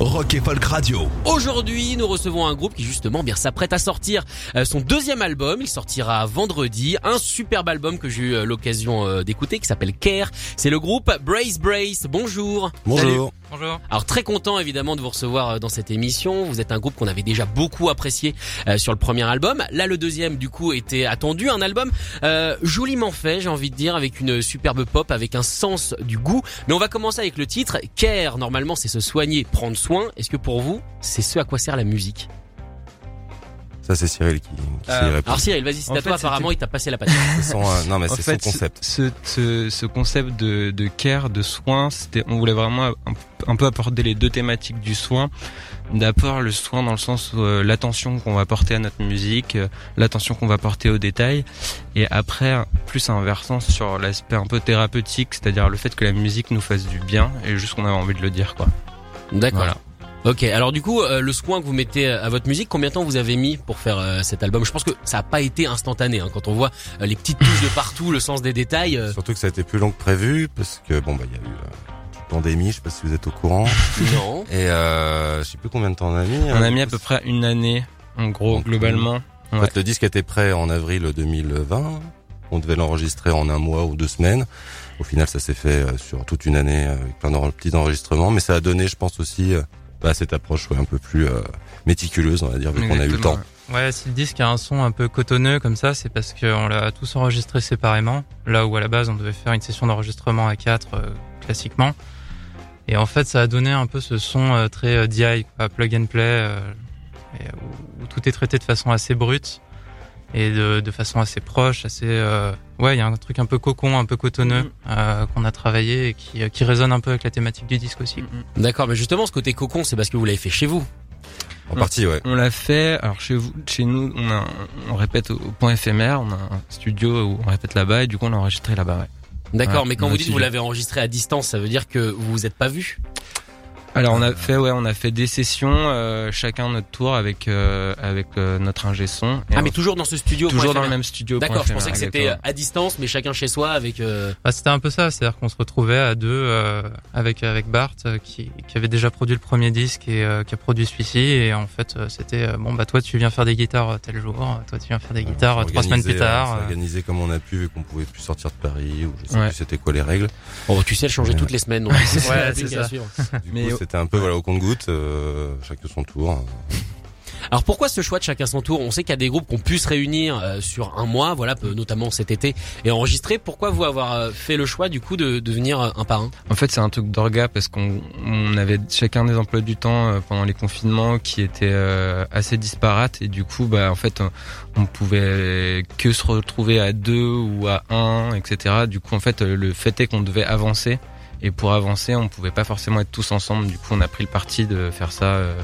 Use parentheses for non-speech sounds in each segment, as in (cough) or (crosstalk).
Rock et Folk Radio. Aujourd'hui, nous recevons un groupe qui justement bien s'apprête à sortir euh, son deuxième album. Il sortira vendredi. Un superbe album que j'ai eu euh, l'occasion euh, d'écouter qui s'appelle Care. C'est le groupe Brace Brace. Bonjour. Bonjour. Bonjour. Alors très content évidemment de vous recevoir euh, dans cette émission. Vous êtes un groupe qu'on avait déjà beaucoup apprécié euh, sur le premier album. Là le deuxième du coup était attendu, un album euh, joliment fait, j'ai envie de dire, avec une superbe pop, avec un sens du goût. Mais on va commencer avec le titre Care. Normalement c'est se soigner, prendre soin. Est-ce que pour vous c'est ce à quoi sert la musique Ça c'est Cyril qui, qui Euh, s'y répond. Alors Cyril, vas-y, c'est à toi. fait, Apparemment il t'a passé la (laughs) son, euh, non mais c'est son concept. Ce, ce, ce concept de, de care, de soin, c'était, on voulait vraiment un, un peu apporter les deux thématiques du soin. D'abord le soin dans le sens où euh, l'attention qu'on va porter à notre musique, euh, l'attention qu'on va porter aux détails, et après plus un versant sur l'aspect un peu thérapeutique, c'est-à-dire le fait que la musique nous fasse du bien et juste qu'on avait envie de le dire quoi. D'accord. Voilà. Ok, alors du coup, euh, le soin que vous mettez à votre musique, combien de temps vous avez mis pour faire euh, cet album? Je pense que ça n'a pas été instantané. Hein, quand on voit euh, les petites touches de partout, le sens des détails. euh, Surtout que ça a été plus long que prévu parce que bon bah il y a eu euh, pandémie, je sais pas si vous êtes au courant. (laughs) non. Et euh, je sais plus combien de temps on a mis. On hein. a mis à peu près une année, en gros, Donc, globalement. En ouais. fait, le disque était prêt en avril 2020. On devait l'enregistrer en un mois ou deux semaines. Au final, ça s'est fait euh, sur toute une année euh, avec plein de petits enregistrements. Mais ça a donné, je pense aussi, euh, bah, cette approche ouais, un peu plus euh, méticuleuse, on va dire, vu qu'on a eu le temps. Ouais, si le disque a un son un peu cotonneux comme ça, c'est parce qu'on l'a tous enregistré séparément. Là où à la base on devait faire une session d'enregistrement à quatre euh, classiquement. Et en fait, ça a donné un peu ce son euh, très DI, quoi, plug and play, et où, où tout est traité de façon assez brute et de, de façon assez proche, assez. euh, ouais, il y a un truc un peu cocon, un peu cotonneux Mhm. euh, qu'on a travaillé et qui, euh, qui résonne un peu avec la thématique du disque aussi. D'accord, mais justement, ce côté cocon, c'est parce que vous l'avez fait chez vous. En partie, ouais. On l'a fait. Alors chez vous, chez nous, on a, on répète au, au point éphémère. On a un studio où on répète là-bas et du coup on l'a enregistré là-bas. Ouais. D'accord, Ouais, mais quand vous dites que vous l'avez enregistré à distance, ça veut dire que vous vous êtes pas vu? Alors on a fait, ouais, on a fait des sessions, euh, chacun notre tour avec euh, avec euh, notre ingé son. Et Ah, mais toujours dans ce studio. toujours dans le même studio. D'accord, je pensais que c'était à distance, mais chacun chez soi avec. euh, Bah, c'était un peu ça, c'est-à-dire qu'on se retrouvait à deux euh, avec avec Bart qui, qui avait déjà produit le premier disque et euh, qui a produit celui-ci et en fait c'était euh, bon bah toi tu viens faire des guitares tel jour, toi tu viens faire des guitares trois semaines plus tard. on s'est euh. organisé comme on a pu, vu qu'on pouvait plus sortir de Paris, ou je sais Ouais. plus c'était quoi les règles. Oh, tu sais, elle changeait Ouais. toutes les semaines. donc (laughs) Ouais, c'est ça. Du coup, c'était un peu voilà au compte-goutte, euh, chacun son tour. Alors pourquoi ce choix de chacun son tour? On sait qu'il y a des groupes qui ont pu se réunir euh, sur un mois, voilà, notamment cet été, et enregistrer. Pourquoi vous avoir euh, fait le choix du coup de, de venir un par un? En fait, c'est un truc d'orga parce qu'on on avait chacun des emplois du temps euh, pendant les confinements qui étaient euh, assez disparates et du coup, bah en fait, on, pouvait que se retrouver à deux ou à un, etc. Du coup, en fait, le fait est qu'on devait avancer et pour avancer, on pouvait pas forcément être tous ensemble. Du coup, on a pris le parti de faire ça euh,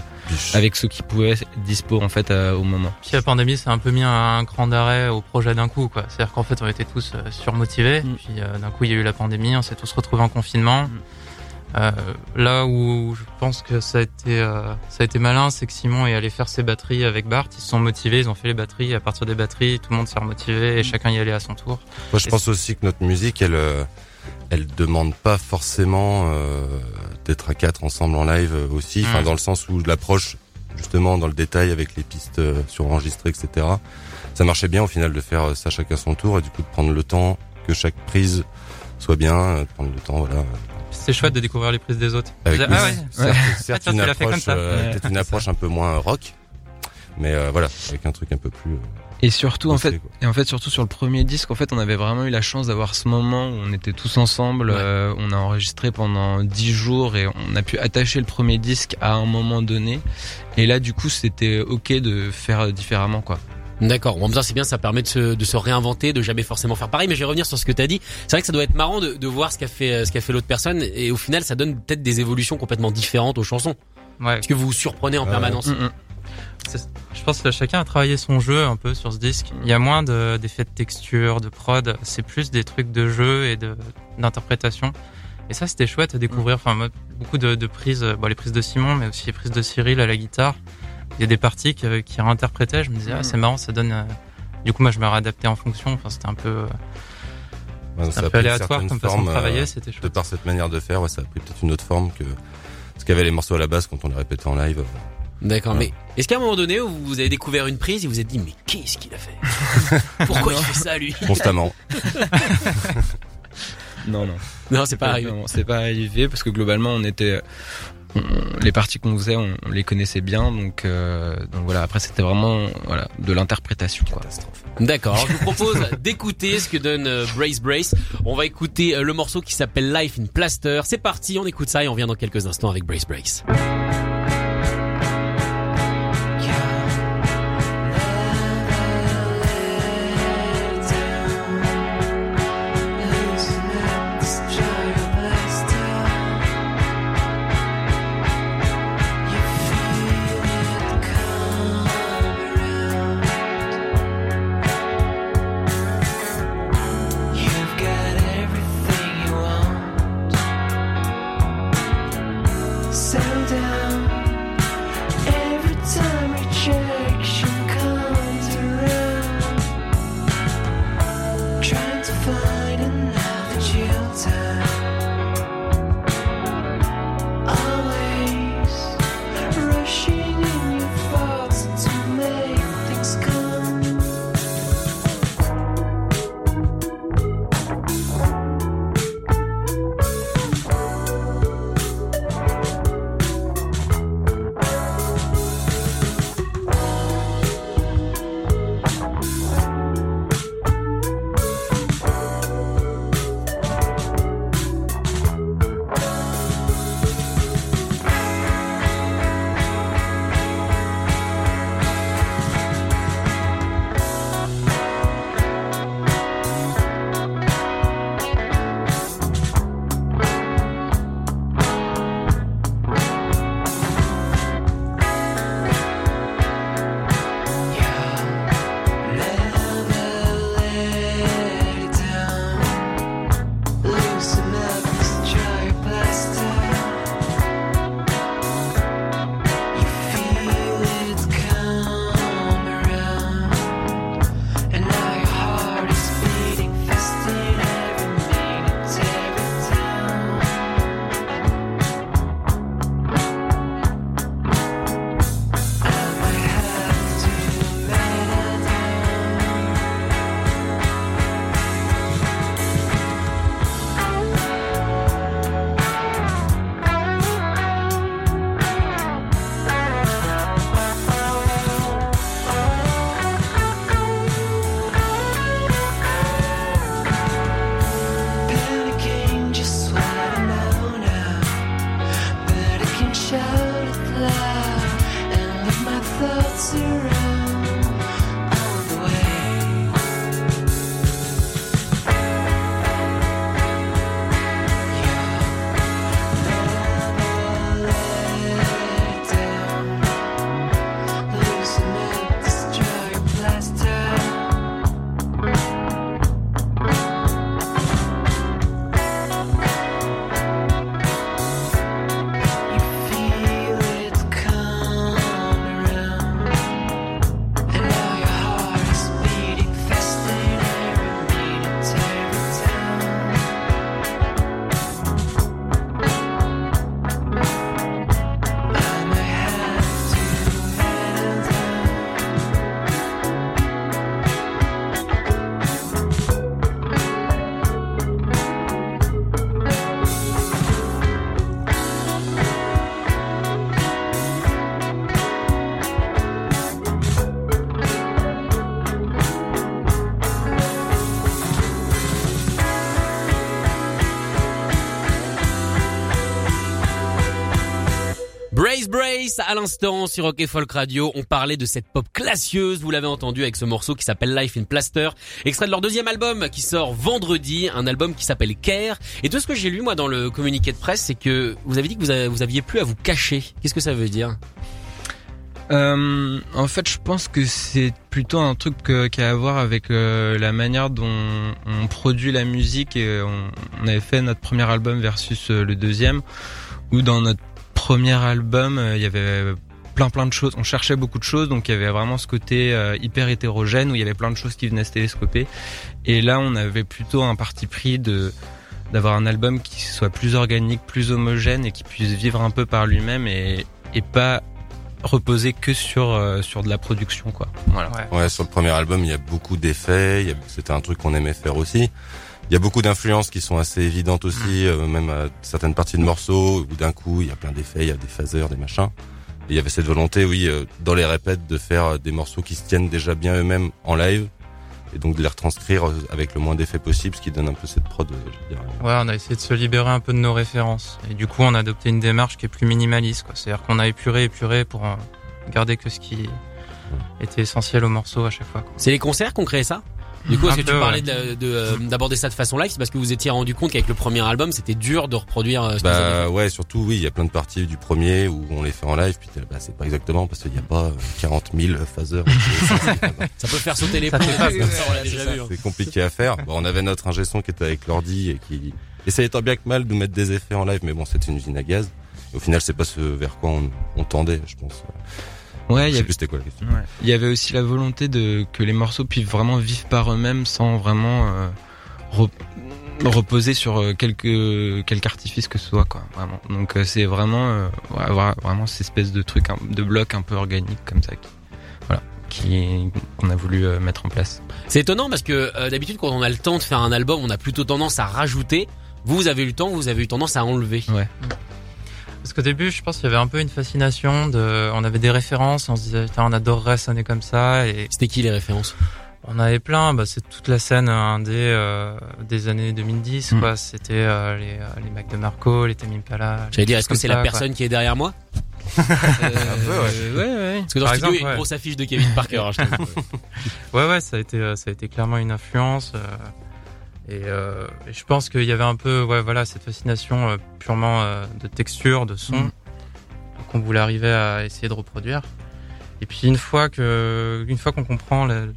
avec ceux qui pouvaient être dispo en fait euh, au moment. Puis la pandémie ça a un peu mis un cran d'arrêt au projet d'un coup quoi. C'est-à-dire qu'en fait on était tous euh, surmotivés, Mm. puis euh, d'un coup il y a eu la pandémie, on s'est tous retrouvés en confinement. Euh, là où je pense que ça a été euh, ça a été malin, c'est que Simon est allé faire ses batteries avec Bart. Ils se sont motivés, ils ont fait les batteries. À partir des batteries, tout le monde s'est remotivé et chacun y allait à son tour. Moi, je Et pense aussi que notre musique, elle, euh, elle demande pas forcément euh, d'être à quatre ensemble en live euh, aussi. Enfin, Mm. dans le sens où l'approche, justement, dans le détail avec les pistes euh, surenregistrées, etc. Ça marchait bien au final de faire ça chacun son tour et du coup de prendre le temps que chaque prise soit bien, de prendre le temps, voilà. C'était chouette de découvrir les prises des autres. Avec ah oui, ouais. certes, certes (laughs) Ah, toi, une approche, euh, peut-être une approche un peu moins rock, mais euh, voilà, avec un truc un peu plus. euh, Et surtout, en fait, et en fait, surtout sur le premier disque, en fait, on avait vraiment eu la chance d'avoir ce moment où on était tous ensemble. Ouais. euh, on a enregistré pendant dix jours et on a pu attacher le premier disque à un moment donné. Et là, du coup, c'était ok de faire différemment, quoi. D'accord. En même temps, c'est bien, ça permet de se, de se réinventer, de jamais forcément faire pareil. Mais je vais revenir sur ce que tu as dit. C'est vrai que ça doit être marrant de, de voir ce qu'a fait, euh, ce qu'a fait l'autre personne, et au final, ça donne peut-être des évolutions complètement différentes aux chansons. Ouais. Parce que vous vous surprenez en Ouais. permanence. Mm, mm. Je pense que chacun a travaillé son jeu un peu sur ce disque. Il y a moins de- d'effets de texture, de prod. C'est plus des trucs de jeu et de d'interprétation. Et ça, c'était chouette à découvrir. Enfin, beaucoup de, de prises, euh, bon, les prises de Simon, mais aussi les prises de Cyril à la guitare. Il y a des parties qui, qui réinterprétaient. Je me disais, ah, c'est marrant, ça donne. euh, Du coup, moi, je me réadaptais en fonction. Enfin, c'était un peu, euh, un a peu aléatoire comme façon de euh, travailler. C'était de chouette. par cette manière de faire, ouais, ça a pris peut-être une autre forme que ce qu'avaient les morceaux à la base quand on les répétait en live. D'accord. Ouais. Mais est-ce qu'à un moment donné, où vous avez découvert une prise et vous vous êtes dit, mais qu'est-ce qu'il a fait? (laughs) Pourquoi il fait ça lui? Constamment. (laughs) Non, non. Non, c'est pas arrivé. Non, c'est pas arrivé parce que globalement on était on- les parties qu'on faisait on, on les connaissait bien donc euh, donc voilà après c'était vraiment voilà de l'interprétation quoi. D'accord. Alors je vous propose d'écouter ce que donne euh, Brace Brace. On va écouter euh, le morceau qui s'appelle Life in Plaster. C'est parti, on écoute ça et on vient dans quelques instants avec Brace Brace. Brace à l'instant sur Rock et Folk Radio. On parlait de cette pop classieuse, vous l'avez entendu avec ce morceau qui s'appelle Life in Plaster, extrait de leur deuxième album qui sort vendredi, un album qui s'appelle Care. Et tout ce que j'ai lu moi dans le communiqué de presse, c'est que vous avez dit que vous, aviez plus à vous cacher. Qu'est-ce que ça veut dire? Euh, en fait, je pense que c'est plutôt un truc euh, qui a à voir avec euh, la manière dont on produit la musique et on, on avait fait notre premier album versus euh, le deuxième, où dans notre premier album, euh, il y avait plein plein de choses. On cherchait beaucoup de choses, donc il y avait vraiment ce côté euh, hyper hétérogène où il y avait plein de choses qui venaient se télescoper. Et là, on avait plutôt un parti pris de d'avoir un album qui soit plus organique, plus homogène et qui puisse vivre un peu par lui-même et, et pas reposer que sur euh, sur de la production quoi. Voilà. Ouais. Ouais, sur le premier album, il y a beaucoup d'effets. C'était un truc qu'on aimait faire aussi. Il y a beaucoup d'influences qui sont assez évidentes aussi, euh, même à certaines parties de morceaux où d'un coup il y a plein d'effets, il y a des phaseurs, des machins. Et il y avait cette volonté, oui, euh, dans les répètes, de faire euh, des morceaux qui se tiennent déjà bien eux-mêmes en live, et donc de les retranscrire avec le moins d'effets possible, ce qui donne un peu cette prod. je veux dire. Ouais, on a essayé de se libérer un peu de nos références. Et du coup, on a adopté une démarche qui est plus minimaliste. quoi. C'est-à-dire qu'on a épuré, épuré pour garder que ce qui était essentiel au morceau à chaque fois. C'est les concerts qu'on créé ça? Du coup, est-ce que tu parlais ouais. de- de, euh, d'aborder ça de façon live C'est parce que vous étiez rendu compte qu'avec le premier album, c'était dur de reproduire euh, ce Bah ouais, surtout oui, il y a plein de parties du premier où on les fait en live, puis bah, c'est pas exactement parce qu'il n'y a pas euh, 40 000 phaseurs. fait. Ça peut faire sauter les vu. hein. C'est compliqué à faire. Bon, on avait notre ingé son qui était avec l'ordi et qui essayait tant bien que mal de nous mettre des effets en live, mais bon, c'était une usine à gaz. Au final, c'est pas ce vers quoi on, on tendait, je pense. Ouais, il je y sais avait plus c'était quoi la question. Ouais. Il y avait aussi la volonté de que les morceaux puissent vraiment vivre par eux-mêmes sans vraiment euh, re- reposer sur euh, quelque quelque artifice que ce soit quoi vraiment. Donc euh, c'est vraiment euh, ouais, avoir vraiment cette espèce de truc de bloc un peu organique comme ça qui voilà qui qu'on a voulu euh, mettre en place. C'est étonnant parce que euh, d'habitude, quand on a le temps de faire un album, on a plutôt tendance à rajouter. Vous, vous avez eu le temps, vous avez eu tendance à enlever. Parce qu'au début, je pense qu'il y avait un peu une fascination de, on avait des références, on se disait, on adorerait sonner comme ça, et C'était qui les références? On avait plein, bah, c'est toute la scène indé euh, des années 2010, Mm. quoi. C'était euh, les, euh, les Mac de Marco, les Tame Impala. J'allais dire, est-ce que c'est la quoi. personne qui est derrière moi? (laughs) Euh, ouais ouais. Parce que dans Par le studio, il y a exemple, une ouais. grosse affiche de Kevin Parker. hein, je (laughs) trouve. Ouais, ouais, ça a été, ça a été clairement une influence. Euh, et, euh, et je pense qu'il y avait un peu, ouais, voilà, cette fascination euh, purement euh, de texture, de son, Mm. qu'on voulait arriver à essayer de reproduire. Et puis une fois que, une fois qu'on comprend le-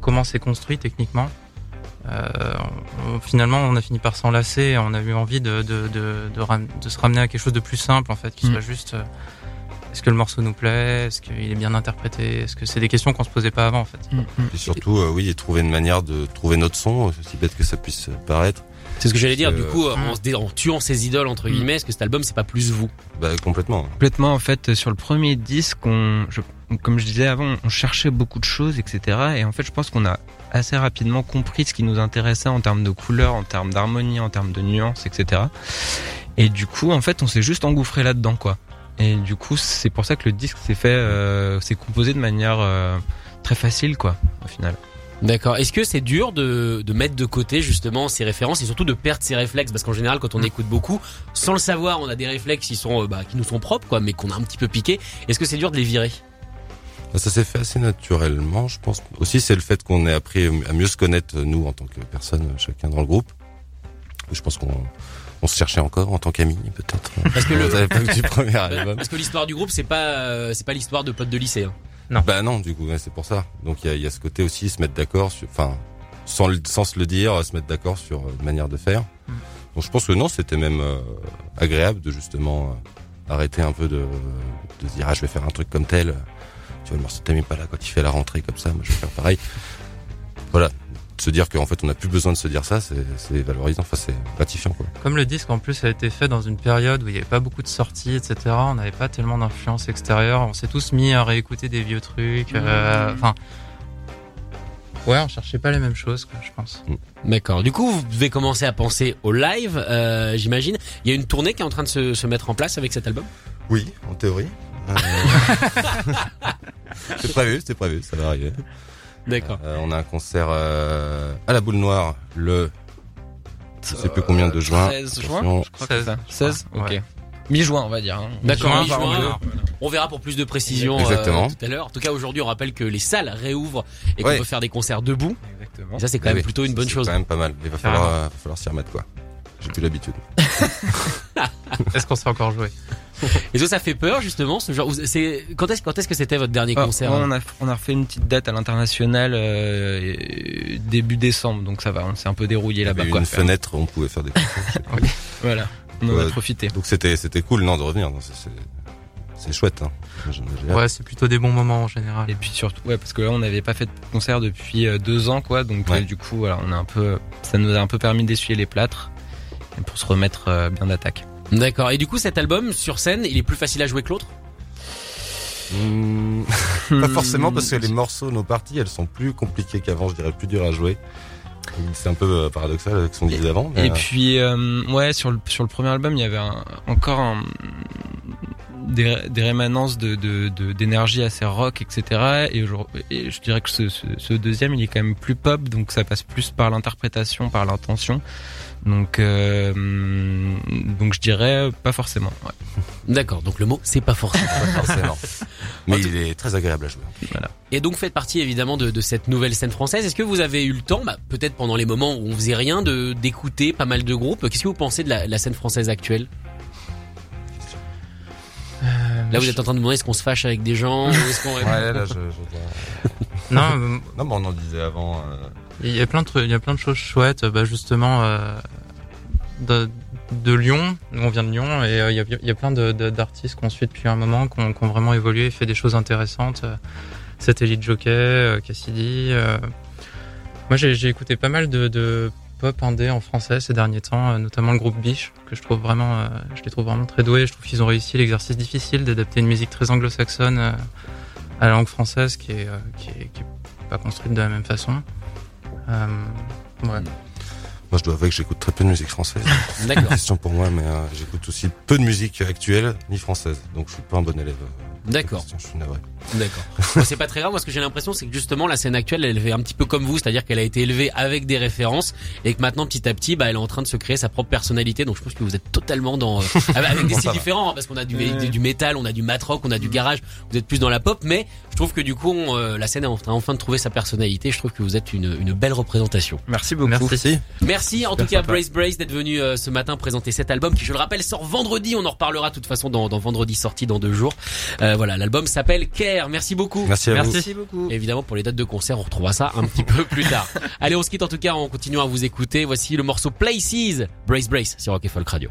comment c'est construit techniquement, on- finalement, on a fini par s'enlacer. et On a eu envie de, de, de, de, ram- de se ramener à quelque chose de plus simple, en fait, qui Mm. soit juste. Euh, est-ce que le morceau nous plaît? Est-ce qu'il est bien interprété? Est-ce que c'est des questions qu'on se posait pas avant, en fait? Et surtout, euh, oui, et trouver une manière de trouver notre son, aussi bête que ça puisse paraître. C'est ce que j'allais dire. Du Euh, coup, euh, mm. en, se dé- en tuant ses idoles entre Mm. guillemets, est-ce que cet album c'est pas plus vous? Bah, complètement. Complètement en fait sur le premier disque, on, je- comme je disais avant, on cherchait beaucoup de choses, etc. Et en fait, je pense qu'on a assez rapidement compris ce qui nous intéressait en termes de couleurs, en termes d'harmonie, en termes de nuances, etc. Et du coup, en fait, on s'est juste engouffré là-dedans, quoi. Et du coup, c'est pour ça que le disque s'est fait, euh, s'est composé de manière euh, très facile, quoi, au final. D'accord. Est-ce que c'est dur de, de mettre de côté justement ces références et surtout de perdre ses réflexes? Parce qu'en général, quand on écoute beaucoup, sans le savoir, on a des réflexes qui sont, euh, bah, qui nous sont propres, quoi, mais qu'on a un petit peu piqué. Est-ce que c'est dur de les virer? Bah, Ça s'est fait assez naturellement, je pense. Aussi, c'est le fait qu'on ait appris à mieux se connaître, nous, en tant que personne, chacun dans le groupe. Je pense qu'on on se cherchait encore en tant qu'amis, peut-être. Parce que le- Vous avez pas vu du premier (laughs) album. Parce que l'histoire du groupe, c'est pas, euh, c'est pas l'histoire de potes de lycée. hein. Bah non, du coup, ouais, c'est pour ça. Donc il y a, il y a ce côté aussi, se mettre d'accord sur, enfin, sans, le- sans se le dire, se mettre d'accord sur euh, une manière de faire. Mm. Donc je pense que non, c'était même euh, agréable de justement euh, arrêter un peu de, dire ah je vais faire un truc comme tel. Tu vois le morceau t'aimes pas là quand il fait la rentrée comme ça, moi je vais faire pareil. Voilà, de se dire qu'en fait on n'a plus besoin de se dire ça, c'est valorisant, enfin c'est gratifiant quoi. Comme le disque en plus a été fait dans une période où il n'y avait pas beaucoup de sorties, etc. On n'avait pas tellement d'influence extérieure. On s'est tous mis à réécouter des vieux trucs. euh, Enfin, ouais, on cherchait pas les mêmes choses, quoi, je pense. D'accord. Du coup, vous devez commencer à penser au live, euh, j'imagine. Il y a une tournée qui est en train de se, se mettre en place avec cet album? Oui, en théorie. Euh, (laughs) (laughs) c'est prévu, c'est prévu, ça va arriver. D'accord. Euh, on a un concert euh, à la Boule Noire le je sais plus combien de juin. 13 juin, je crois que c'est ça. 16 Ok. Ouais. Mi-juin, on va dire. hein. D'accord, Mi-juin. On verra pour plus de précision euh, Exactement. tout à l'heure. En tout cas, aujourd'hui, on rappelle que les salles réouvrent et qu'on Ouais. peut faire des concerts debout. Exactement. Et ça, c'est quand Ah même plutôt une bonne c'est chose. quand même pas mal. Il va falloir, euh, va falloir s'y remettre quoi. J'ai plus l'habitude. (laughs) Est-ce qu'on sait encore jouer? Et ça, ça fait peur justement. Ce genre, c'est quand est-ce quand est-ce que c'était votre dernier Ah, concert on, a, on a refait une petite date à l'international euh, début décembre, donc ça va, on s'est un peu dérouillé Il y là-bas. quoi. une fenêtre, on pouvait faire des (laughs) concerts. Voilà, on en a profité. Donc c'était c'était cool non de revenir. non, c'est- C'est c'est chouette. Hein. Ouais, c'est plutôt des bons moments en général. Et puis surtout, ouais, parce que là, on n'avait pas fait de concert depuis euh, deux ans, quoi. Donc Ouais. euh, du coup, voilà, on a un peu, ça nous a un peu permis d'essuyer les plâtres pour se remettre euh, bien d'attaque. D'accord. Et du coup, cet album sur scène, il est plus facile à jouer que l'autre? Hmm, Pas forcément parce que les morceaux, nos parties, elles sont plus compliquées qu'avant. Je dirais plus dur à jouer. C'est un peu euh, paradoxal avec ce qu'on disait avant. mais, Et euh, puis, euh, ouais, sur le, sur le premier album, il y avait un- encore un- des, des rémanences de, de, de- d'énergie assez rock, etc. Et, je dirais que ce, ce, ce deuxième, il est quand même plus pop, donc ça passe plus par l'interprétation, par l'intention. Donc, euh, donc je dirais pas forcément. ouais. (laughs) D'accord. Donc le mot, c'est pas forcément. pas forcément. (laughs) Mais il est très agréable à jouer. Et donc, faites partie évidemment de, de cette nouvelle scène française. Est-ce que vous avez eu le temps, bah, peut-être pendant les moments où on faisait rien, de d'écouter pas mal de groupes? Qu'est-ce que vous pensez de la, la scène française actuelle? Là, vous êtes en train de demander est-ce qu'on se fâche avec des gens est-ce qu'on Ouais, là, je, je- (laughs) Non, (laughs) euh, Non, mais on en disait avant. euh, il y a plein de trucs, il y a plein de choses chouettes. Bah justement, euh, de, de Lyon, nous on vient de Lyon, et euh, il y, a, il y a plein de- de- d'artistes qu'on suit depuis un moment, qui ont, vraiment évolué, et fait des choses intéressantes. Satellite Jockey, Cassidy. euh. Moi, j'ai j'ai écouté pas mal de, de pop indé en français ces derniers temps, euh, notamment le groupe Biche, que je trouve vraiment, euh, je les trouve vraiment très doués. Je trouve qu'ils ont réussi l'exercice difficile d'adapter une musique très anglo-saxonne euh, à la langue française, qui est, qui est, qui est pas construite de la même façon. Euh, ouais. Moi, je dois avouer que j'écoute très peu de musique française. C'est une D'accord. question pour moi, mais euh, j'écoute aussi peu de musique actuelle ni française. Donc, je suis pas un bon élève. Euh, D'accord. question, Je suis navré. D'accord. C'est pas très grave. Moi, ce que j'ai l'impression, c'est que justement, la scène actuelle, elle fait un petit peu comme vous, c'est-à-dire qu'elle a été élevée avec des références et que maintenant, petit à petit, bah, elle est en train de se créer sa propre personnalité. Donc, je pense que vous êtes totalement dans, euh, (laughs) avec des styles différents, hein, parce qu'on a du, du, du métal, on a du mat rock, on a du garage. Vous êtes plus dans la pop, mais je trouve que du coup, on, euh, la scène est en train enfin de trouver sa personnalité. Je trouve que vous êtes une, une belle représentation. Merci beaucoup. Merci. Merci en Super tout cas sympa. Brace Brace d'être venu euh, ce matin présenter cet album qui je le rappelle sort vendredi, on en reparlera de toute façon dans, dans vendredi sorti dans deux jours. Voilà, l'album s'appelle Care, merci beaucoup. Merci à vous. Merci beaucoup. Évidemment pour les dates de concert on retrouvera ça un petit peu plus tard. (laughs) Allez on se quitte en tout cas en continuant à vous écouter. Voici le morceau Places, Brace Brace sur Rock et Folk Radio.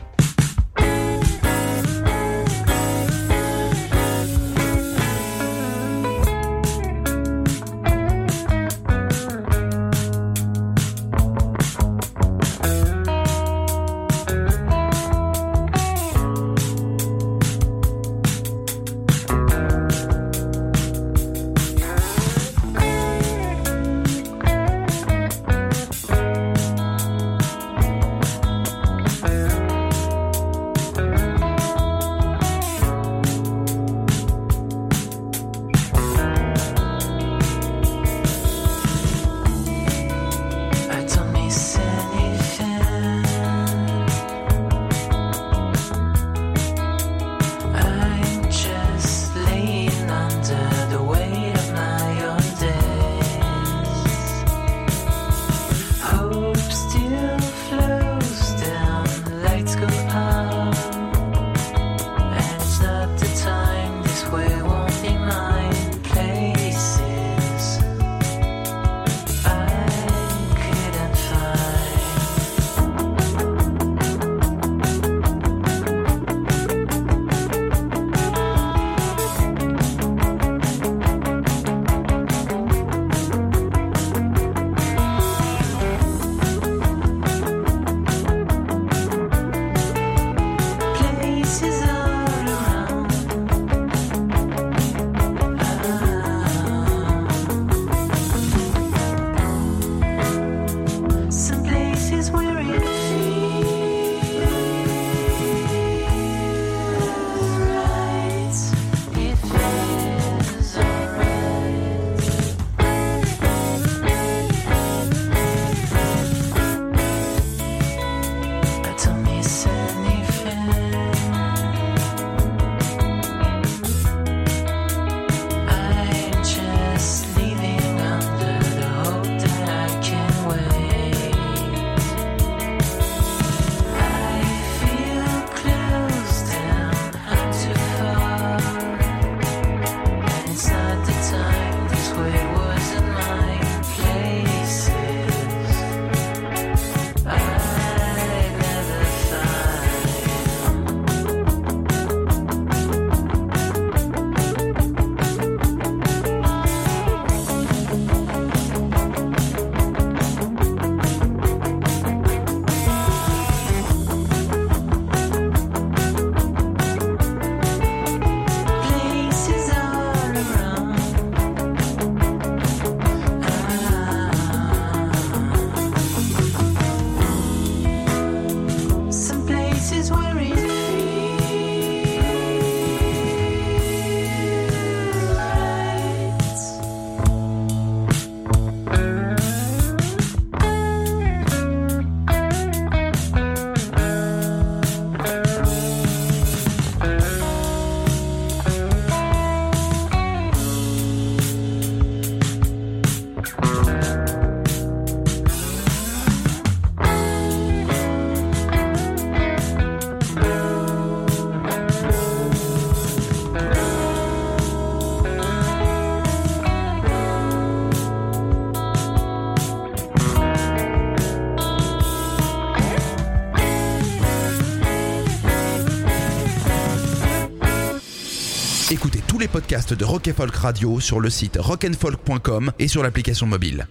Écoutez tous les podcasts de Rock Folk Radio sur le site rockandfolk.com et sur l'application mobile.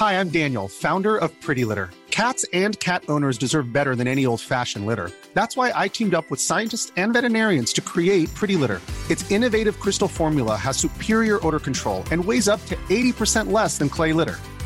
Hi, I'm Daniel, founder of Pretty Litter. Cats and cat owners deserve better than any old fashioned litter. That's why I teamed up with scientists and veterinarians to create Pretty Litter. Its innovative crystal formula has superior odor control and weighs up to 80% less than clay litter.